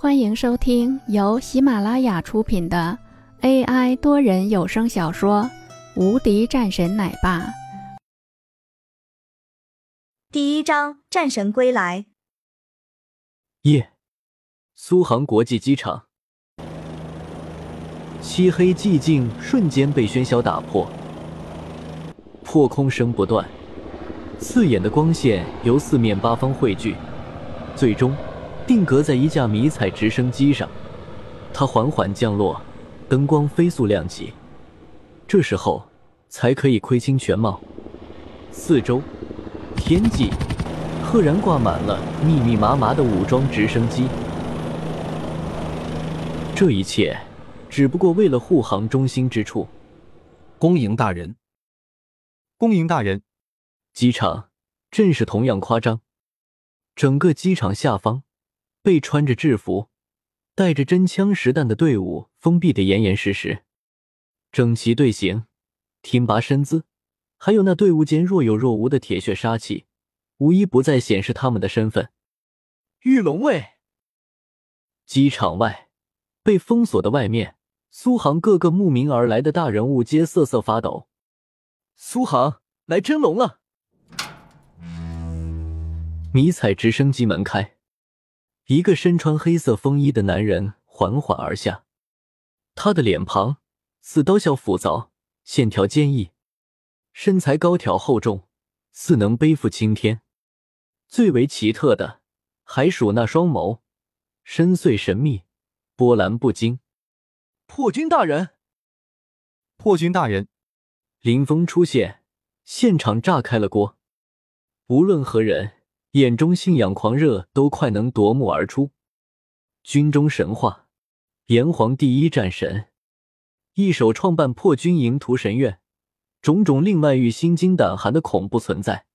欢迎收听由喜马拉雅出品的 AI 多人有声小说《无敌战神奶爸》第一章：战神归来。夜，苏杭国际机场，漆黑寂静瞬间被喧嚣打破，破空声不断，刺眼的光线由四面八方汇聚，最终。定格在一架迷彩直升机上，它缓缓降落，灯光飞速亮起，这时候才可以窥清全貌。四周，天际赫然挂满了密密麻麻的武装直升机。这一切只不过为了护航中心之处。恭迎大人，恭迎大人。机场阵势同样夸张，整个机场下方。被穿着制服、带着真枪实弹的队伍封闭的严严实实，整齐队形、挺拔身姿，还有那队伍间若有若无的铁血杀气，无一不在显示他们的身份。御龙卫。机场外被封锁的外面，苏杭各个慕名而来的大人物皆瑟瑟发抖。苏杭来真龙了！迷彩直升机门开。一个身穿黑色风衣的男人缓缓而下，他的脸庞似刀削斧凿，线条坚毅，身材高挑厚重，似能背负青天。最为奇特的，还属那双眸，深邃神秘，波澜不惊。破军大人，破军大人，林峰出现，现场炸开了锅。无论何人。眼中信仰狂热都快能夺目而出。军中神话，炎黄第一战神，一手创办破军营屠神院，种种令外域心惊胆寒的恐怖存在。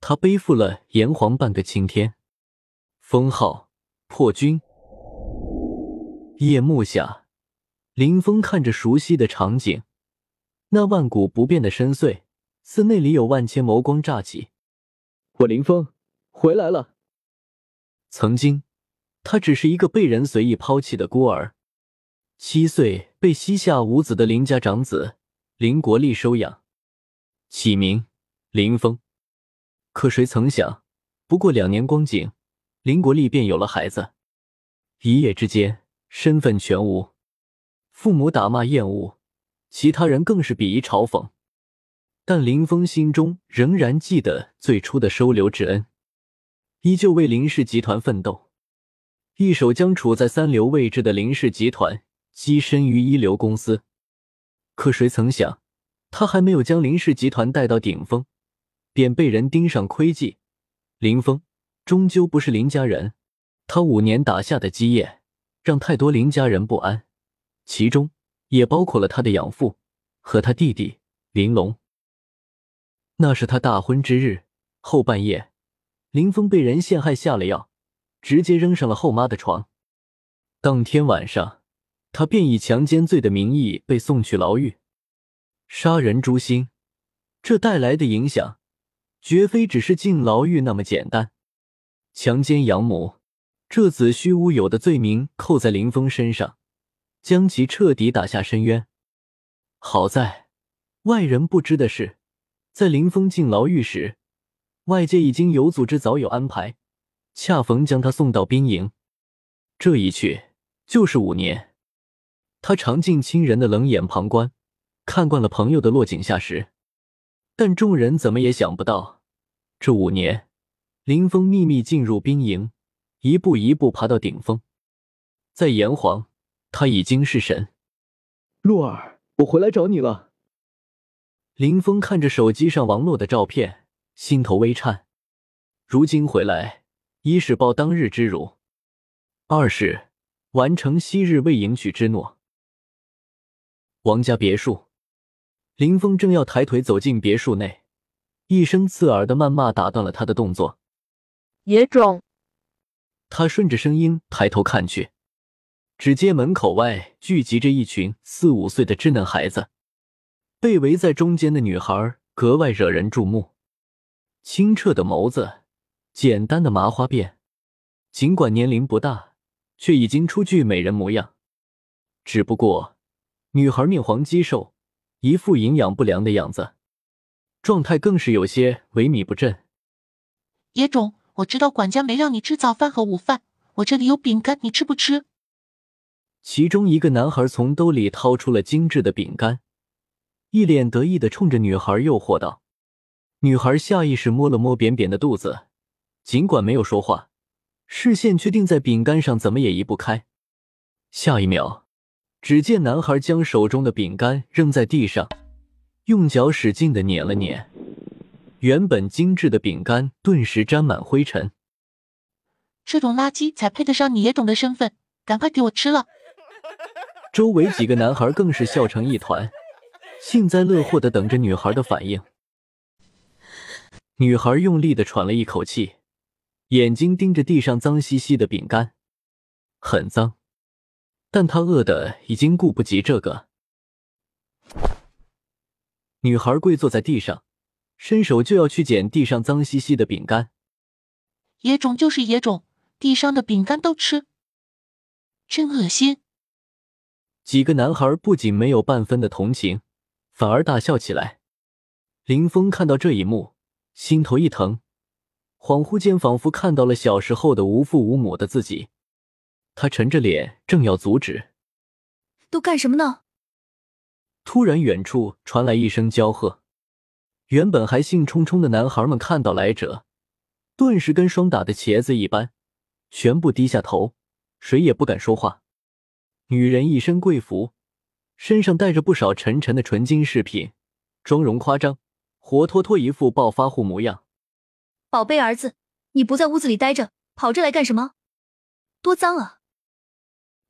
他背负了炎黄半个青天，封号破军。夜幕下，林峰看着熟悉的场景，那万古不变的深邃，似那里有万千眸光乍起。我林峰。回来了。曾经，他只是一个被人随意抛弃的孤儿，七岁被膝下无子的林家长子林国立收养，起名林峰。可谁曾想，不过两年光景，林国立便有了孩子，一夜之间身份全无，父母打骂厌恶，其他人更是鄙夷嘲讽，但林峰心中仍然记得最初的收留之恩。依旧为林氏集团奋斗，一手将处在三流位置的林氏集团跻身于一流公司。可谁曾想，他还没有将林氏集团带到顶峰，便被人盯上窥忌。林峰终究不是林家人，他五年打下的基业，让太多林家人不安，其中也包括了他的养父和他弟弟林龙。那是他大婚之日后半夜。林峰被人陷害下了药，直接扔上了后妈的床。当天晚上，他便以强奸罪的名义被送去牢狱。杀人诛心，这带来的影响，绝非只是进牢狱那么简单。强奸养母，这子虚乌有的罪名扣在林峰身上，将其彻底打下深渊。好在，外人不知的是，在林峰进牢狱时。外界已经有组织，早有安排，恰逢将他送到兵营。这一去就是五年。他尝尽亲人的冷眼旁观，看惯了朋友的落井下石，但众人怎么也想不到，这五年，林峰秘密进入兵营，一步一步爬到顶峰。在炎黄，他已经是神。洛儿，我回来找你了。林峰看着手机上王洛的照片。心头微颤，如今回来，一是报当日之辱，二是完成昔日未迎娶之诺。王家别墅，林峰正要抬腿走进别墅内，一声刺耳的谩骂打断了他的动作。野种！他顺着声音抬头看去，只见门口外聚集着一群四五岁的稚嫩孩子，被围在中间的女孩格外惹人注目。清澈的眸子，简单的麻花辫，尽管年龄不大，却已经初具美人模样。只不过，女孩面黄肌瘦，一副营养不良的样子，状态更是有些萎靡不振。野种，我知道管家没让你吃早饭和午饭，我这里有饼干，你吃不吃？其中一个男孩从兜里掏出了精致的饼干，一脸得意的冲着女孩诱惑道。女孩下意识摸了摸扁扁的肚子，尽管没有说话，视线却定在饼干上，怎么也移不开。下一秒，只见男孩将手中的饼干扔在地上，用脚使劲的碾了碾，原本精致的饼干顿时沾满灰尘。这种垃圾才配得上你野种的身份，赶快给我吃了！周围几个男孩更是笑成一团，幸灾乐祸的等着女孩的反应。女孩用力的喘了一口气，眼睛盯着地上脏兮兮的饼干，很脏，但她饿的已经顾不及这个。女孩跪坐在地上，伸手就要去捡地上脏兮兮的饼干。野种就是野种，地上的饼干都吃，真恶心！几个男孩不仅没有半分的同情，反而大笑起来。林峰看到这一幕。心头一疼，恍惚间仿佛看到了小时候的无父无母的自己。他沉着脸，正要阻止，都干什么呢？突然，远处传来一声娇喝。原本还兴冲冲的男孩们看到来者，顿时跟霜打的茄子一般，全部低下头，谁也不敢说话。女人一身贵服，身上带着不少沉沉的纯金饰品，妆容夸张。活脱脱一副暴发户模样。宝贝儿子，你不在屋子里待着，跑这来干什么？多脏啊！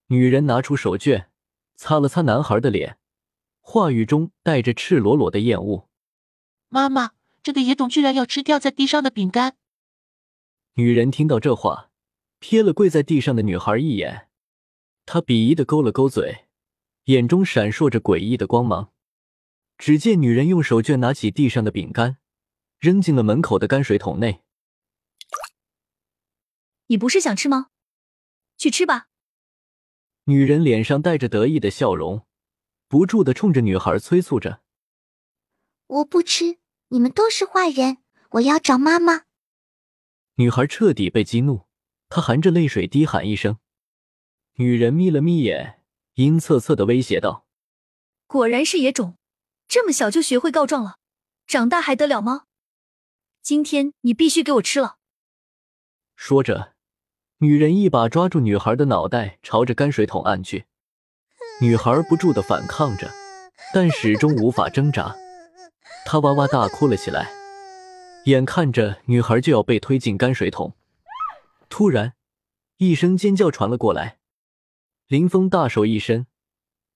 女人拿出手绢，擦了擦男孩的脸，话语中带着赤裸裸的厌恶。妈妈，这个野种居然要吃掉在地上的饼干！女人听到这话，瞥了跪在地上的女孩一眼，她鄙夷的勾了勾嘴，眼中闪烁着诡异的光芒。只见女人用手绢拿起地上的饼干，扔进了门口的泔水桶内。你不是想吃吗？去吃吧。女人脸上带着得意的笑容，不住的冲着女孩催促着：“我不吃，你们都是坏人，我要找妈妈。”女孩彻底被激怒，她含着泪水低喊一声。女人眯了眯眼，阴恻恻的威胁道：“果然是野种。”这么小就学会告状了，长大还得了吗？今天你必须给我吃了！说着，女人一把抓住女孩的脑袋，朝着泔水桶按去。女孩不住的反抗着，但始终无法挣扎，她哇哇大哭了起来。眼看着女孩就要被推进泔水桶，突然一声尖叫传了过来，林峰大手一伸，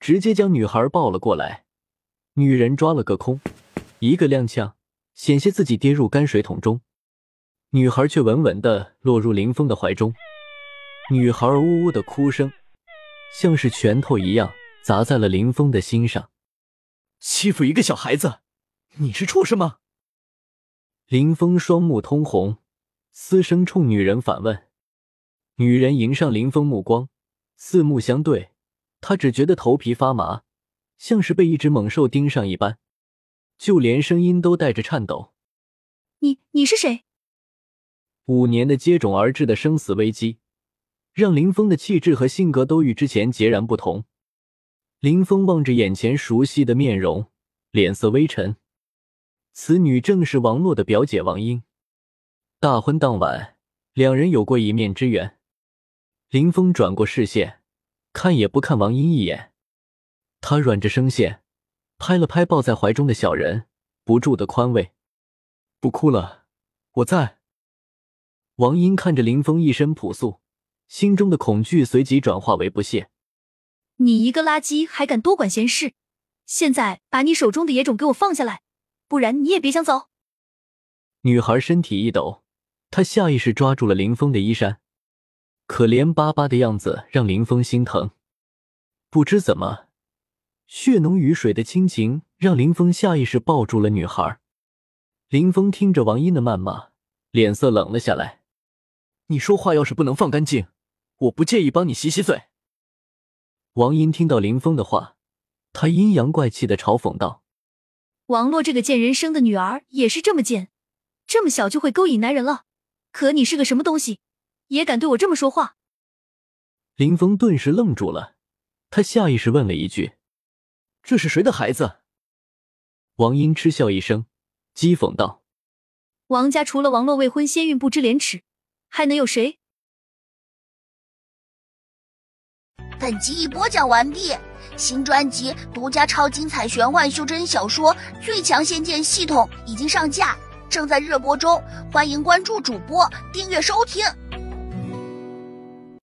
直接将女孩抱了过来。女人抓了个空，一个踉跄，险些自己跌入泔水桶中。女孩却稳稳的落入林峰的怀中。女孩呜呜的哭声，像是拳头一样砸在了林峰的心上。欺负一个小孩子，你是畜生吗？林峰双目通红，嘶声冲女人反问。女人迎上林峰目光，四目相对，她只觉得头皮发麻。像是被一只猛兽盯上一般，就连声音都带着颤抖。你你是谁？五年的接踵而至的生死危机，让林峰的气质和性格都与之前截然不同。林峰望着眼前熟悉的面容，脸色微沉。此女正是王洛的表姐王英。大婚当晚，两人有过一面之缘。林峰转过视线，看也不看王英一眼。他软着声线，拍了拍抱在怀中的小人，不住的宽慰：“不哭了，我在。”王英看着林峰一身朴素，心中的恐惧随即转化为不屑：“你一个垃圾还敢多管闲事！现在把你手中的野种给我放下来，不然你也别想走！”女孩身体一抖，她下意识抓住了林峰的衣衫，可怜巴巴的样子让林峰心疼。不知怎么。血浓于水的亲情让林峰下意识抱住了女孩。林峰听着王英的谩骂，脸色冷了下来。你说话要是不能放干净，我不介意帮你洗洗嘴。王英听到林峰的话，他阴阳怪气的嘲讽道：“王洛这个贱人生的女儿也是这么贱，这么小就会勾引男人了。可你是个什么东西，也敢对我这么说话？”林峰顿时愣住了，他下意识问了一句：“这是谁的孩子？”王英嗤笑一声，讥讽道：“王家除了王洛未婚先孕不知廉耻，还能有谁？”本集已播讲完毕，新专辑独家超精彩玄幻修真小说《最强仙剑系统》已经上架，正在热播中，欢迎关注主播，订阅收听。